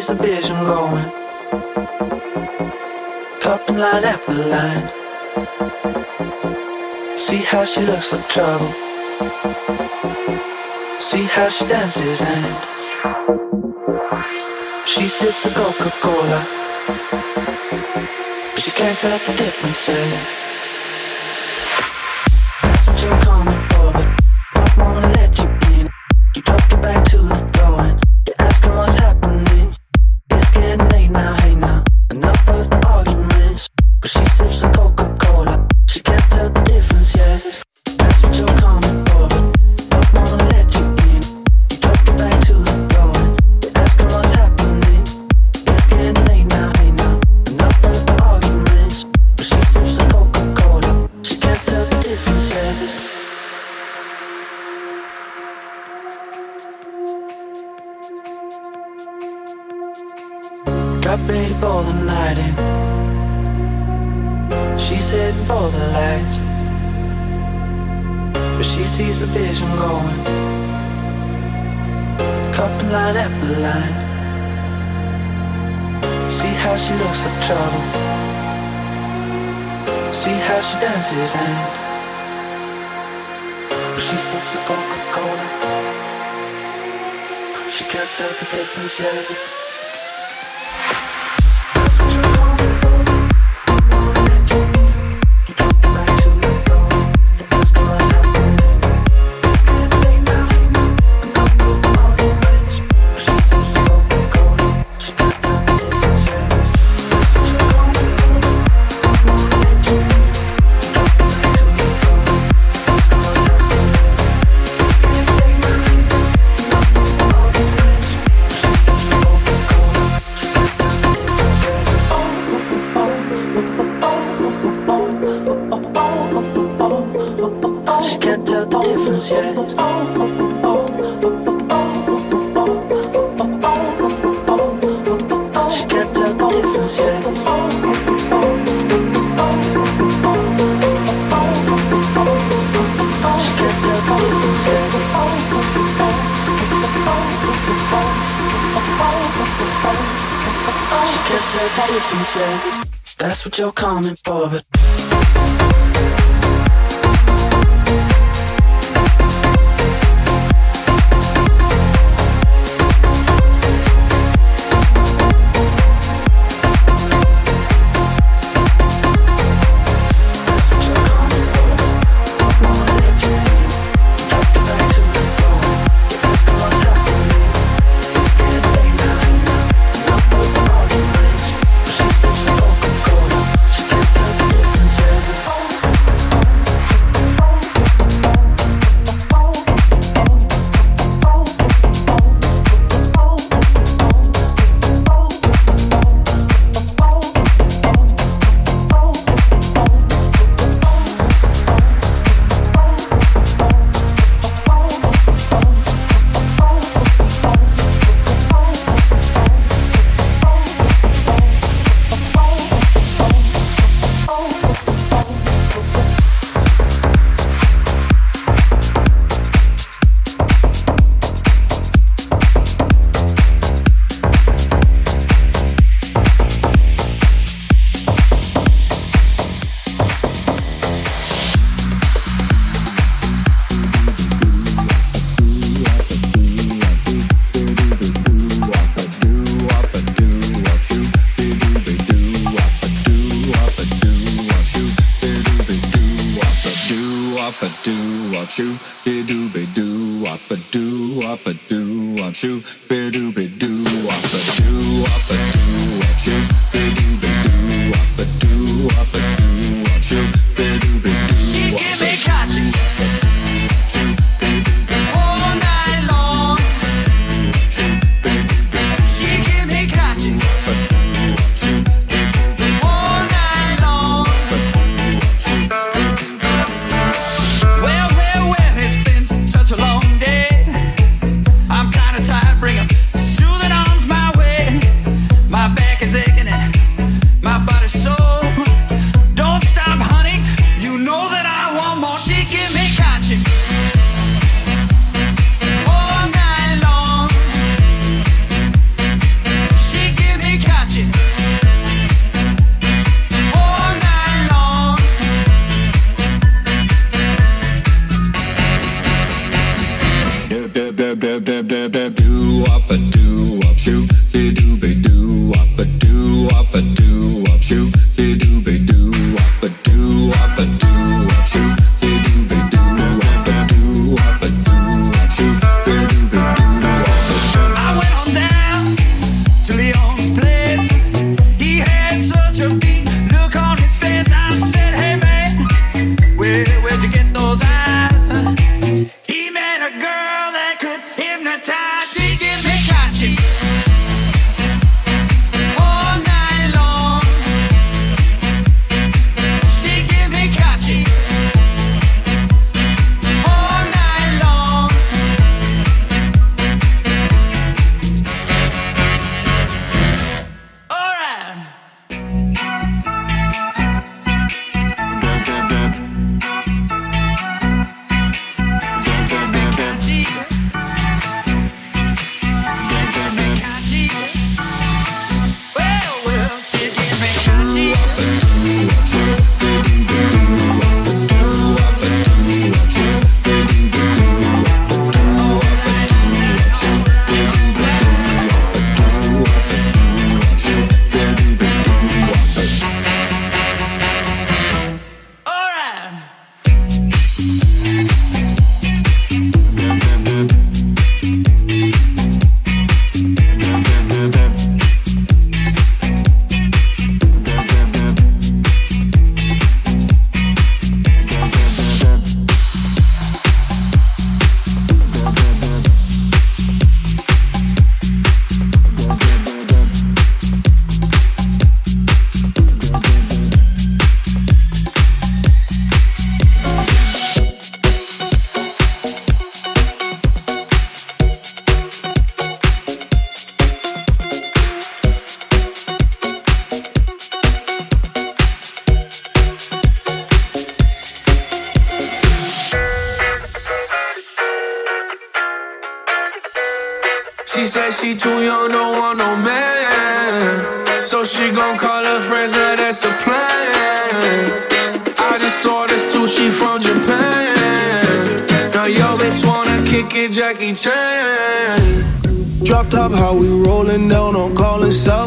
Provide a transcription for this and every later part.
Sees the vision going. Cupping line after line. See how she looks like trouble. See how she dances and she sips a Coca-Cola. But she can't tell the difference yet. That's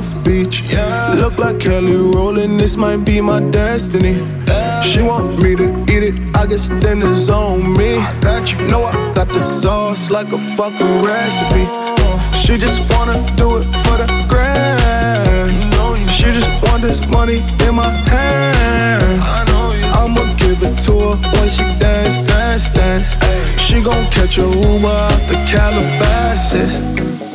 South Beach. Yeah. Look like Kelly rollin', this might be my destiny. Yeah. She want me to eat it, I guess then it's on me. I got you. Know I got the sauce like a fucking recipe. She just wanna do it for the grand. She just want this money in my hand. Give it to her when she dance, dance, dance. She gon' catch a Uber out the Calabasas.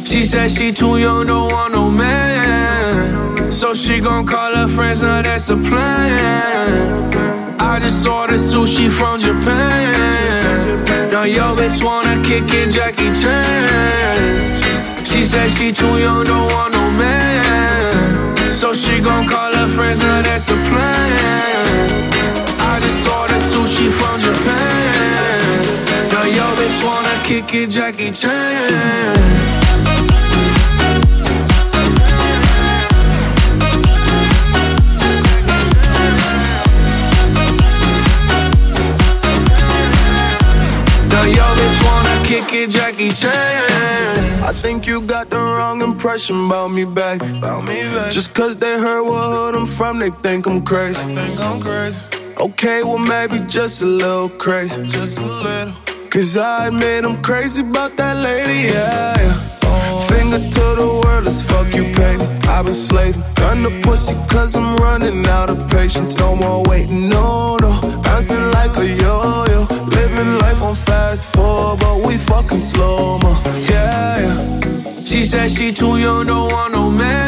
She said she too young, don't want no man. So she gon' call her friends, now that's a plan. I just ordered sushi from Japan. Now yo bitch wanna kick it, Jackie Chan. She said she too young, don't want no man. So she gon' call her friends, now that's a plan. I sushi from Japan. Now yo bitch wanna kick it, Jackie Chan. Jackie Chan. I think you got the wrong impression about me back. About me back. Just cause they heard what hood I'm from, they think I'm crazy. They think I'm crazy. Okay, well, maybe just a little crazy. Just a little. Cause I admit I'm crazy about that lady, yeah. yeah. Finger to the world as fuck you pay. I've been slaving. Gun the pussy cause I'm running out of patience. No more waiting, no, no. Bouncing like a yo yo. Living life on fast forward, but we fucking slow mo, yeah, yeah. She said she too young, don't want no man.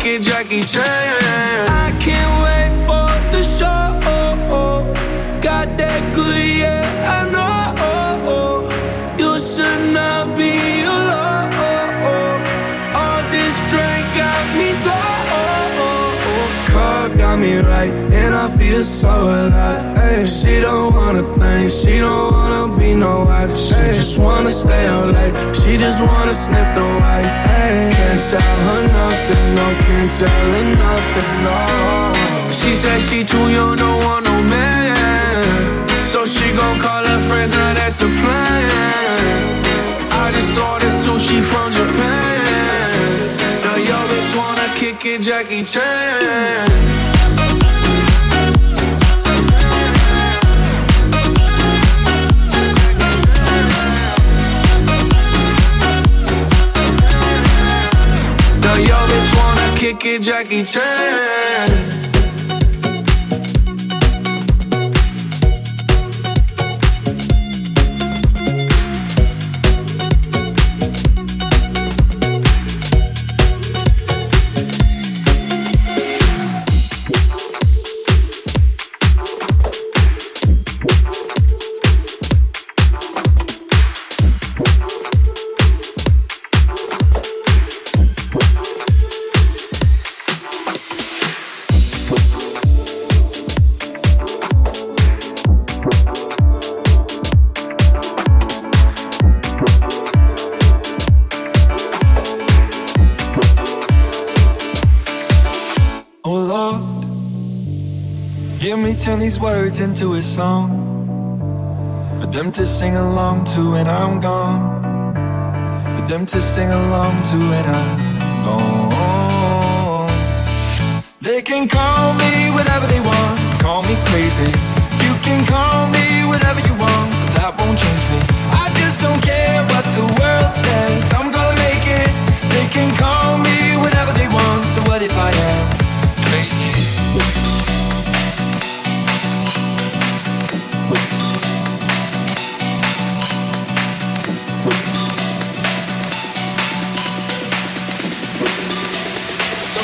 Kick it, Jackie Chan. I can't wait for the show. Got me right, and I feel so alive. Ay, she don't wanna think, she don't wanna be no wife. She Ay, just wanna stay out late, she just wanna sniff the white. Ay, can't tell her nothing, no, can't tell her nothing, no. She said she too young, don't want no man. So she gon' call her friends, now that's a plan. I just ordered sushi from Japan. Now yo bitch wanna kick it, Jackie Chan. Kick it, Jackie Chan. Turn these words into a song for them to sing along to when I'm gone. For them to sing along to when I'm gone. They can call me whatever they want, call me crazy. You can call me whatever you want, but that won't change me. I just don't care what the world says. I'm gonna make it. They can call me whatever they want. So what if I am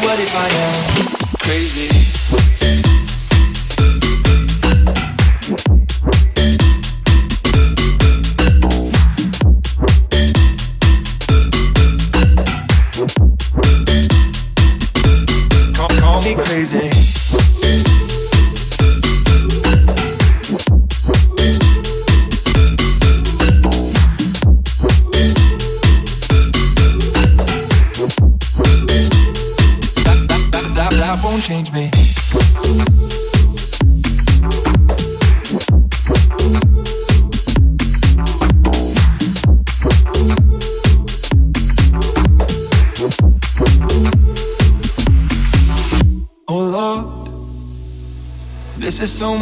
what if I am crazy?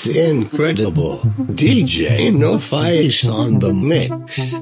It's incredible. DJ No Face on the mix.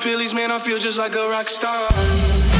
popping man, I feel just like a rock star.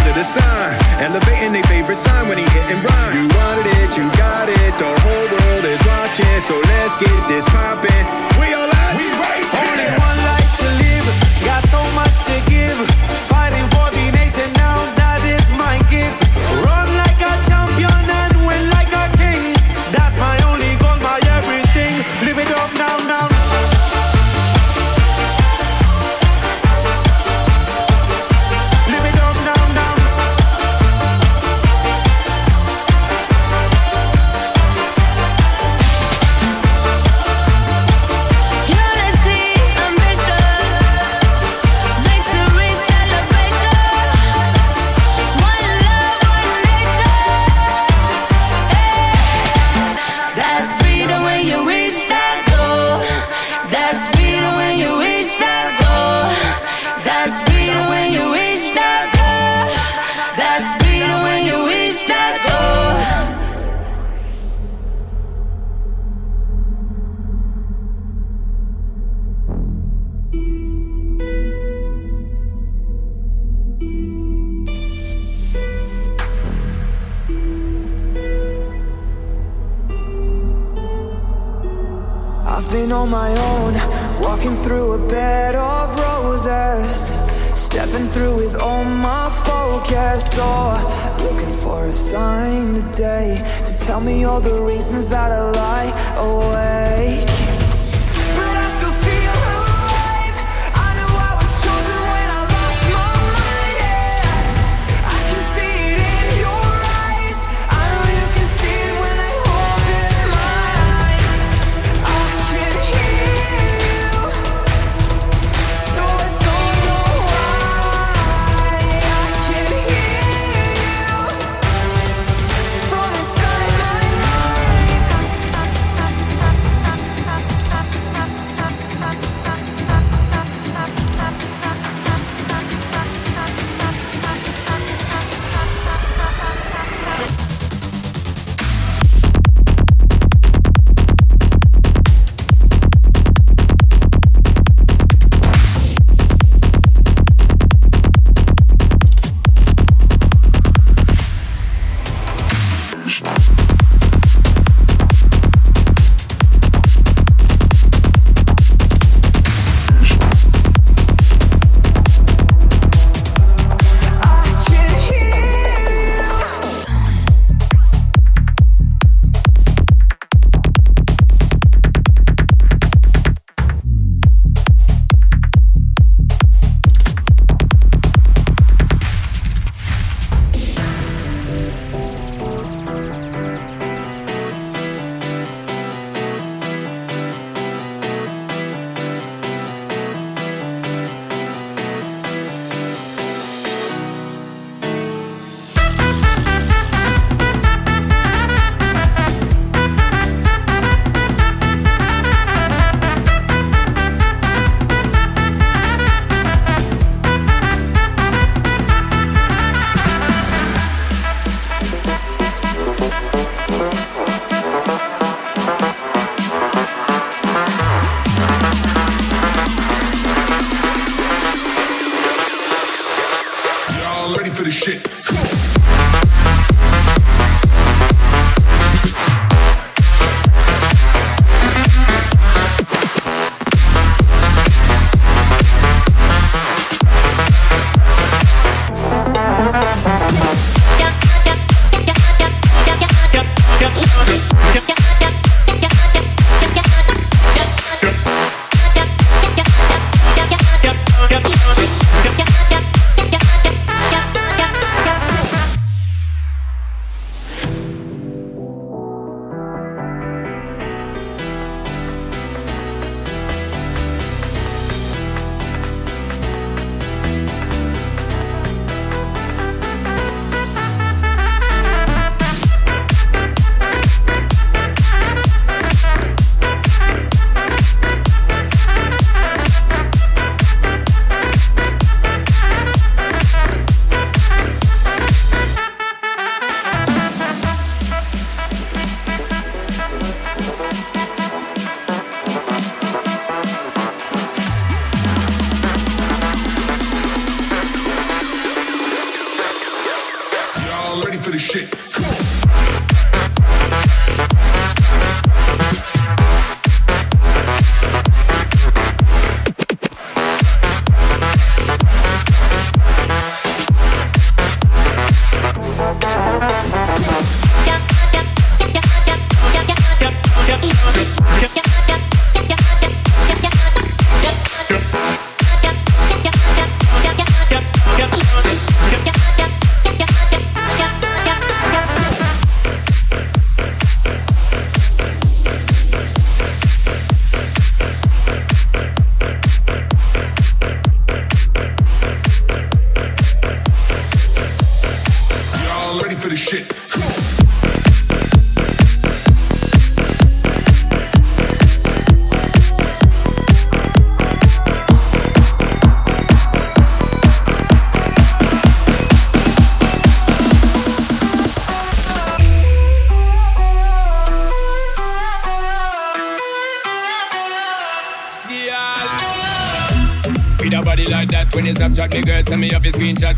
under the sun. Elevating their favorite sign when he hit and run. You wanted it, you got it. The whole world is watching, so let's get this poppin'. We all out, we right here. Only one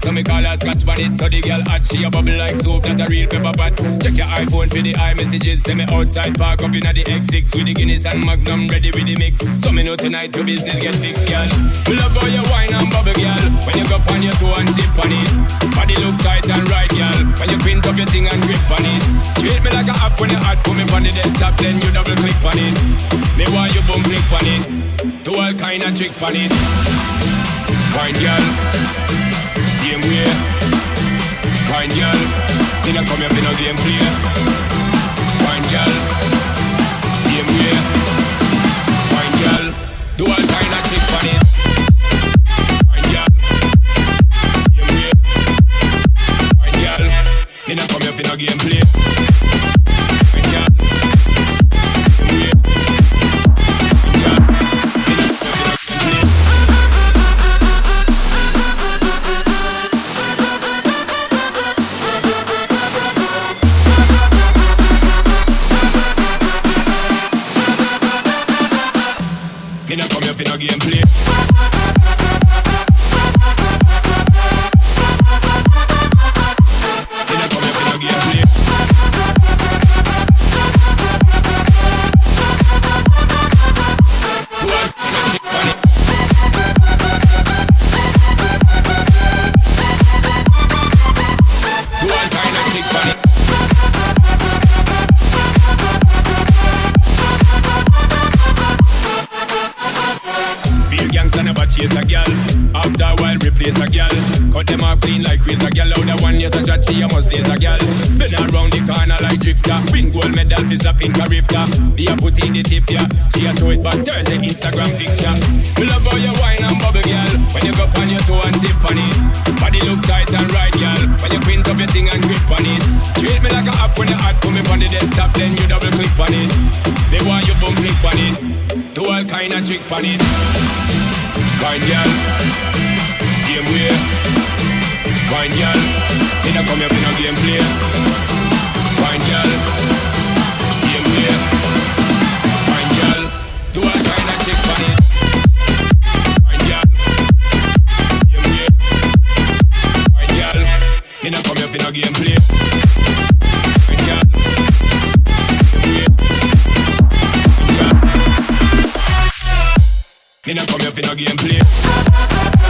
so me call her scotch bonnet. So the girl hot, she a bubble like soap, that a real pepper pot. Check your iPhone for the iMessages, send me outside park up inna the X6 with the Guinness and Magnum ready with the mix. So me know tonight your business get fixed, girl. We love how you wine and bubble, girl. When you go on your toe and tip on it, body look tight and right, girl. When you print up your thing and grip on it, treat me like a app when you hot, put me on the desktop, then you double click on it. Me want you boom click on it, do all kind of trick on it. Fine girl, same way. Fine girl, you know come here for no game play. Fine girl, same way. Fine girl, do all in yeah. She a throw it back, Thursday Instagram picture. Me love how you wine and bubble, gal. When you go on your toe and tip on it. Body look tight and right, gal. When you print up your thing and grip on it. Treat me like a app when you hot, put me on the desktop, then you double click on it. They want you boom click on it. Do all kind of trick on it. Fine girl, same way. Fine girl, you know come here for no gameplay. Fine girl, Me nah come here for no gameplay.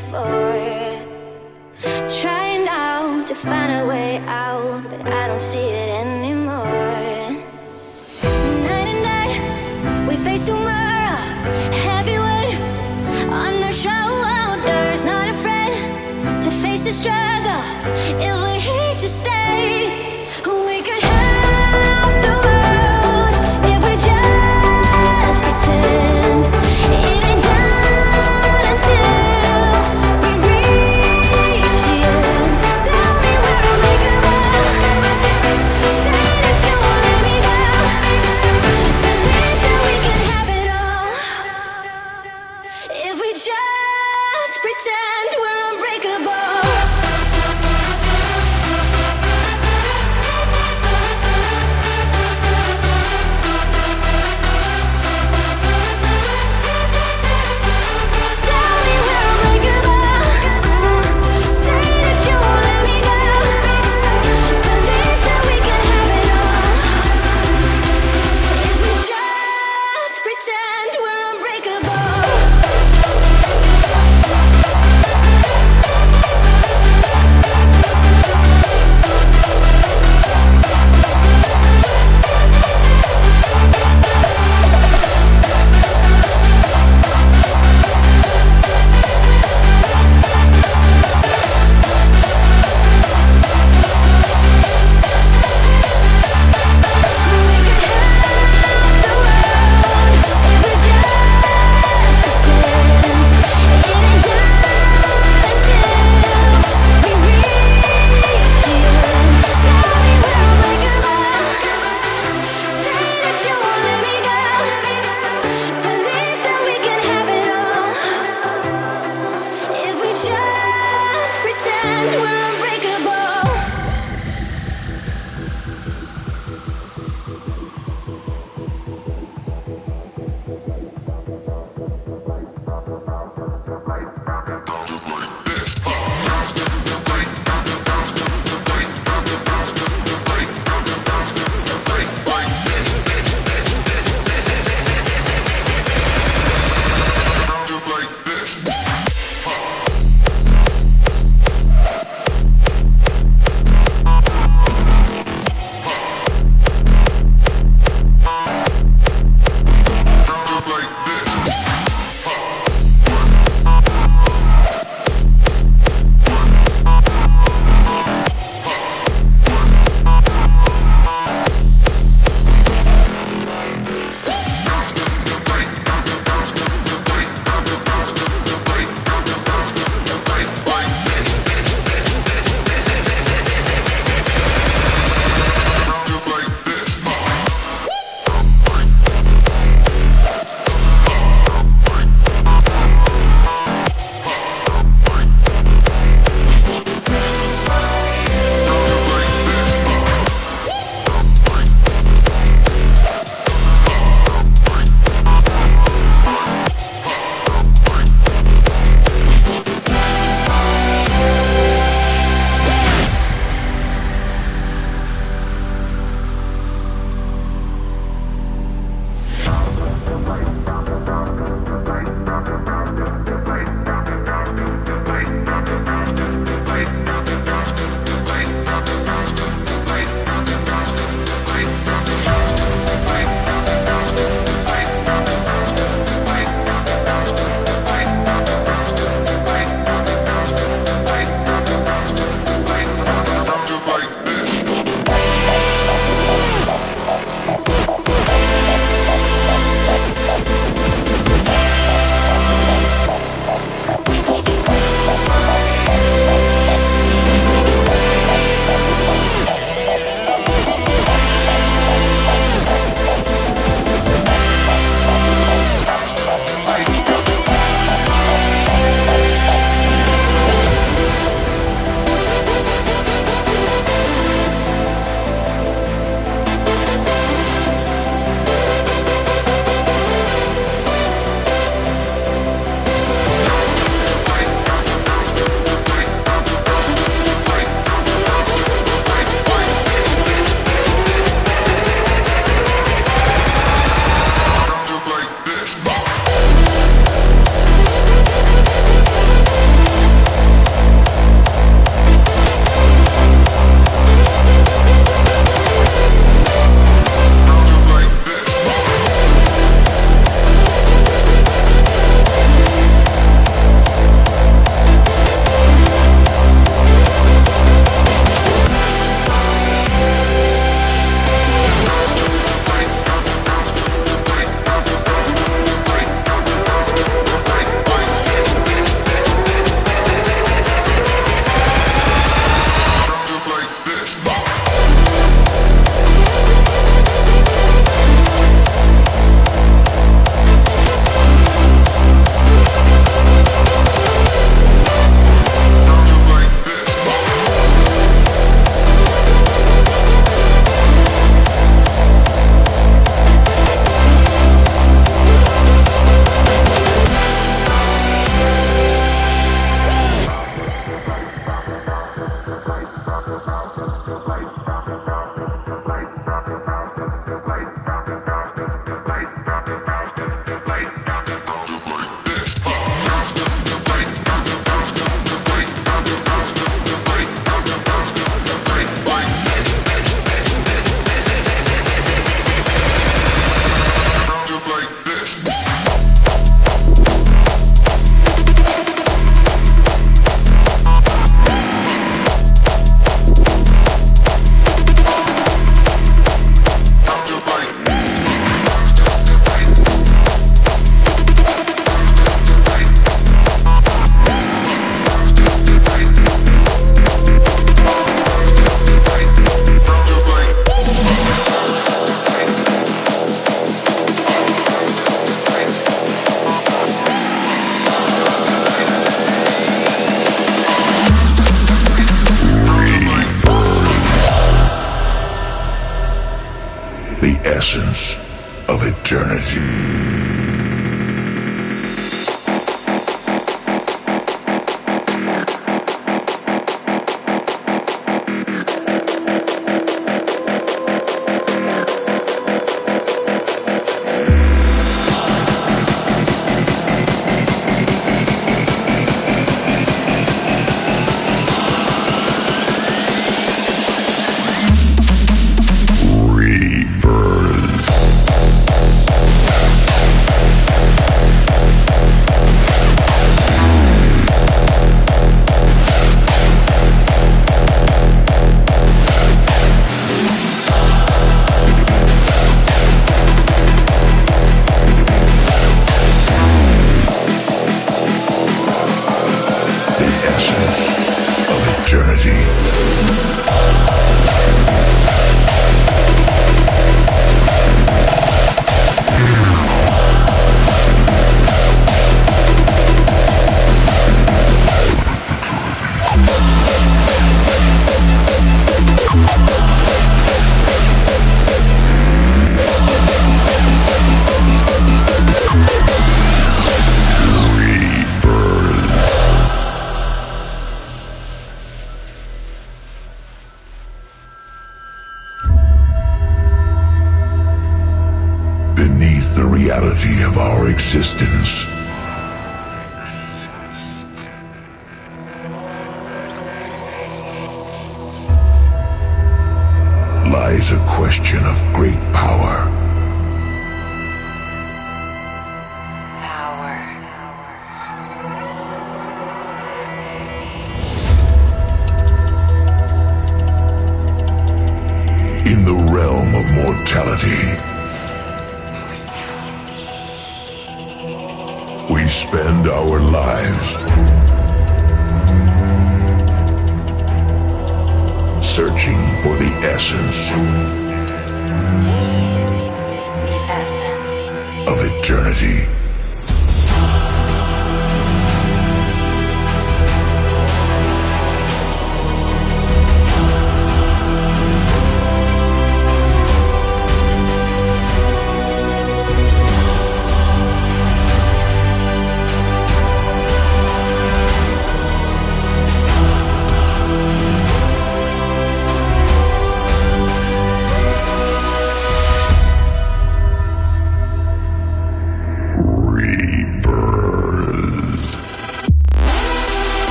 Before.